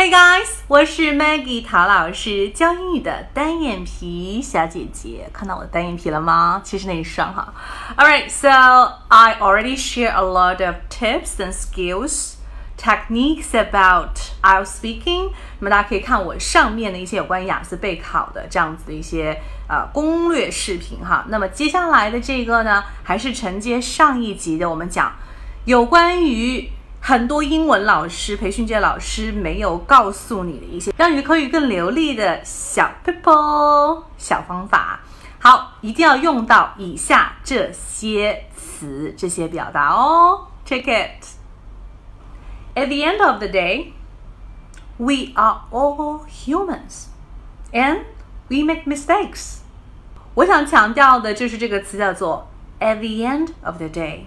Hey guys，我是 Maggie 陶老师，教英语的单眼皮小姐姐。看到我的单眼皮了吗？其实那一双哈。Alright, so I already share a lot of tips and skills. Techniques about IELTS speaking，那么大家可以看我上面的一些有关雅思备考的这样子的一些呃攻略视频哈。那么接下来的这个呢，还是承接上一集的，我们讲有关于很多英文老师、培训界老师没有告诉你的一些让你口语更流利的小 people 小方法。好，一定要用到以下这些词、这些表达哦。Check it。At the end of the day, we are all humans and we make mistakes. 我想强调的就是这个词叫做 at the end of the day.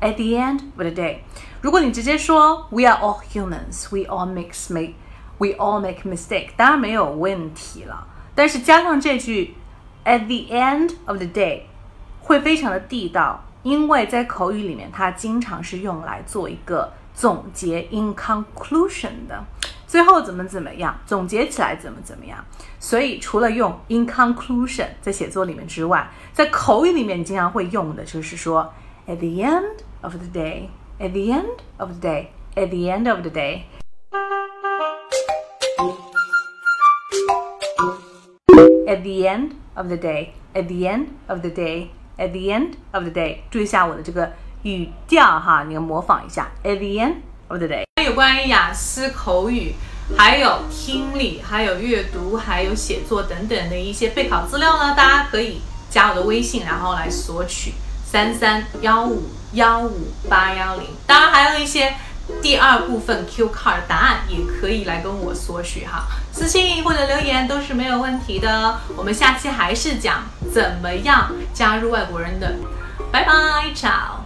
At the end of the day，如果你直接说 we are all humans, we all make make we all make mistake，当然没有问题了。但是加上这句 at the end of the day，会非常的地道，因为在口语里面它经常是用来做一个。总结 in conclusion 的，最后怎么怎么样，总结起来怎么怎么样。所以除了用 in conclusion 在写作里面之外，在口语里面经常会用的就是说 at the end of the day，at the end of the day，at the end of the day。At the end of the day, at the end of the day, at the end of the day，注意一下我的这个。语调哈，你要模仿一下。At the end of the day，有关于雅思口语，还有听力，还有阅读，还有写作等等的一些备考资料呢，大家可以加我的微信，然后来索取三三幺五幺五八幺零。当然还有一些第二部分 Q card 答案，也可以来跟我索取哈，私信或者留言都是没有问题的。我们下期还是讲怎么样加入外国人的。拜拜，ciao。